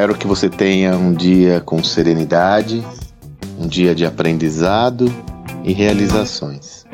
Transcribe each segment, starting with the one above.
Espero que você tenha um dia com serenidade, um dia de aprendizado e realizações.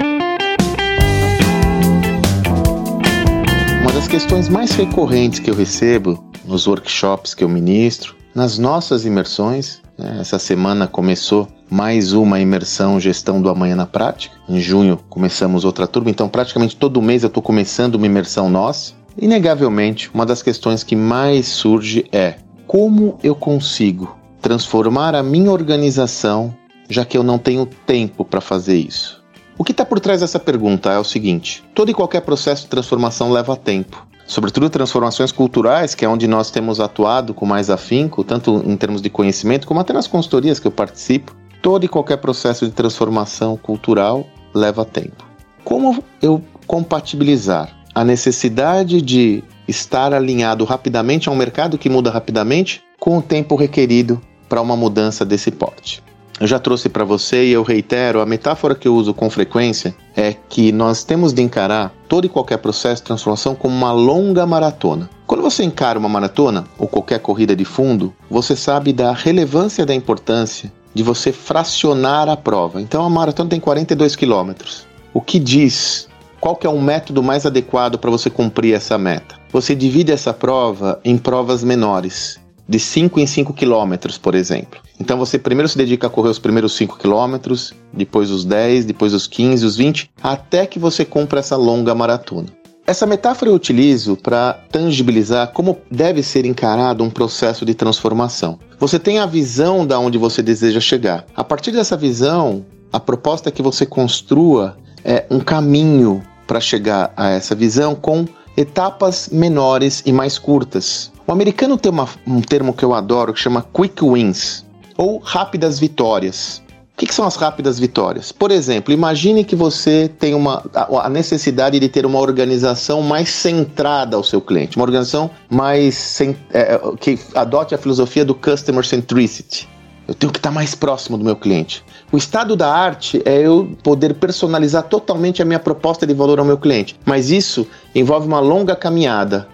Uma das questões mais recorrentes que eu recebo nos workshops que eu ministro, nas nossas imersões, né, essa semana começou mais uma imersão Gestão do Amanhã na Prática. Em junho começamos outra turma, então praticamente todo mês eu estou começando uma imersão nossa. Inegavelmente, uma das questões que mais surge é como eu consigo transformar a minha organização, já que eu não tenho tempo para fazer isso? O que está por trás dessa pergunta é o seguinte: todo e qualquer processo de transformação leva tempo. Sobretudo transformações culturais, que é onde nós temos atuado com mais afinco, tanto em termos de conhecimento, como até nas consultorias que eu participo. Todo e qualquer processo de transformação cultural leva tempo. Como eu compatibilizar a necessidade de estar alinhado rapidamente a um mercado que muda rapidamente com o tempo requerido para uma mudança desse porte. Eu já trouxe para você e eu reitero, a metáfora que eu uso com frequência é que nós temos de encarar todo e qualquer processo de transformação como uma longa maratona. Quando você encara uma maratona ou qualquer corrida de fundo, você sabe da relevância da importância de você fracionar a prova. Então a maratona tem 42 quilômetros. O que diz qual que é o método mais adequado para você cumprir essa meta? Você divide essa prova em provas menores, de 5 em 5 quilômetros, por exemplo. Então você primeiro se dedica a correr os primeiros 5 quilômetros, depois os 10, depois os 15, os 20, até que você cumpra essa longa maratona. Essa metáfora eu utilizo para tangibilizar como deve ser encarado um processo de transformação. Você tem a visão da onde você deseja chegar. A partir dessa visão, a proposta é que você construa é, um caminho para chegar a essa visão com etapas menores e mais curtas. O americano tem uma, um termo que eu adoro que chama quick wins ou rápidas vitórias. O que, que, são as rápidas vitórias? Por exemplo, imagine que você tem uma, a, necessidade de ter uma organização mais centrada ao seu cliente, uma organização mais é, que adote a filosofia do customer centricity. Eu tenho que estar mais próximo do meu cliente. O estado da arte é eu poder personalizar totalmente a minha proposta de valor ao meu cliente, mas isso envolve uma longa caminhada.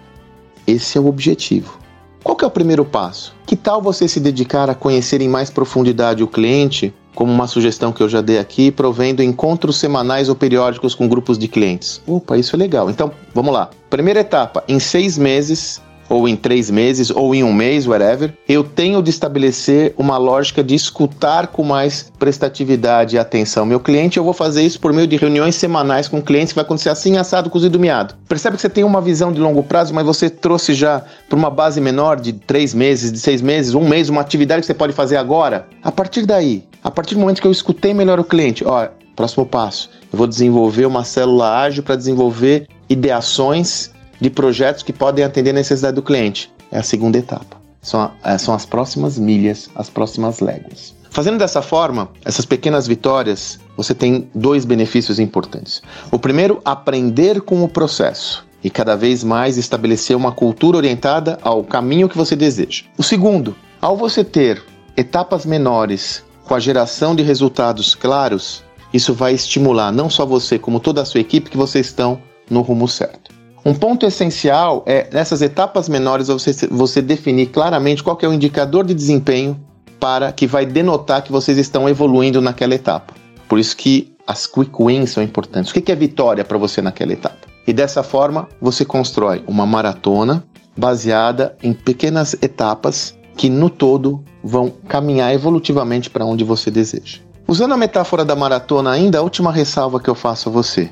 Esse é o objetivo. Qual é o primeiro passo? Que tal você se dedicar a conhecer em mais profundidade o cliente, como uma sugestão que eu já dei aqui, provendo encontros semanais ou periódicos com grupos de clientes? Opa, isso é legal. Então, vamos lá. Primeira etapa: em seis meses, ou em três meses, ou em um mês, whatever, eu tenho de estabelecer uma lógica de escutar com mais prestatividade e atenção meu cliente. Eu vou fazer isso por meio de reuniões semanais com clientes, que vai acontecer assim, assado, cozido, miado. Percebe que você tem uma visão de longo prazo, mas você trouxe já para uma base menor de três meses, de seis meses, um mês, uma atividade que você pode fazer agora. A partir daí, a partir do momento que eu escutei melhor o cliente, ó, próximo passo, eu vou desenvolver uma célula ágil para desenvolver ideações de projetos que podem atender a necessidade do cliente. É a segunda etapa. São, é, são as próximas milhas, as próximas léguas. Fazendo dessa forma, essas pequenas vitórias, você tem dois benefícios importantes. O primeiro, aprender com o processo e cada vez mais estabelecer uma cultura orientada ao caminho que você deseja. O segundo, ao você ter etapas menores com a geração de resultados claros, isso vai estimular não só você, como toda a sua equipe que vocês estão no rumo certo. Um ponto essencial é, nessas etapas menores, você, você definir claramente qual é o indicador de desempenho para que vai denotar que vocês estão evoluindo naquela etapa. Por isso que as quick wins são importantes. O que é vitória para você naquela etapa? E dessa forma, você constrói uma maratona baseada em pequenas etapas que no todo vão caminhar evolutivamente para onde você deseja. Usando a metáfora da maratona ainda, a última ressalva que eu faço a você.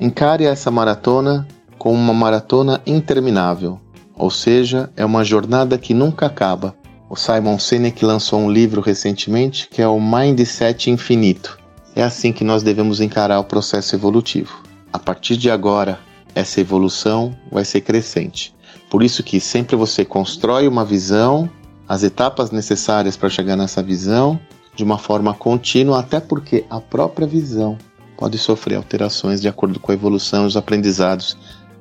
Encare essa maratona como uma maratona interminável, ou seja, é uma jornada que nunca acaba. O Simon Sinek lançou um livro recentemente que é o Mindset Infinito. É assim que nós devemos encarar o processo evolutivo. A partir de agora, essa evolução vai ser crescente. Por isso que sempre você constrói uma visão, as etapas necessárias para chegar nessa visão de uma forma contínua, até porque a própria visão pode sofrer alterações de acordo com a evolução e os aprendizados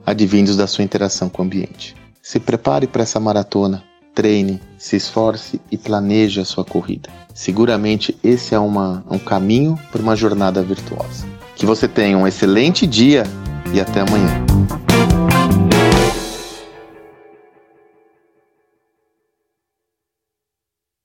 advindos da sua interação com o ambiente. Se prepare para essa maratona, treine, se esforce e planeje a sua corrida. Seguramente esse é uma, um caminho para uma jornada virtuosa. Que você tenha um excelente dia e até amanhã.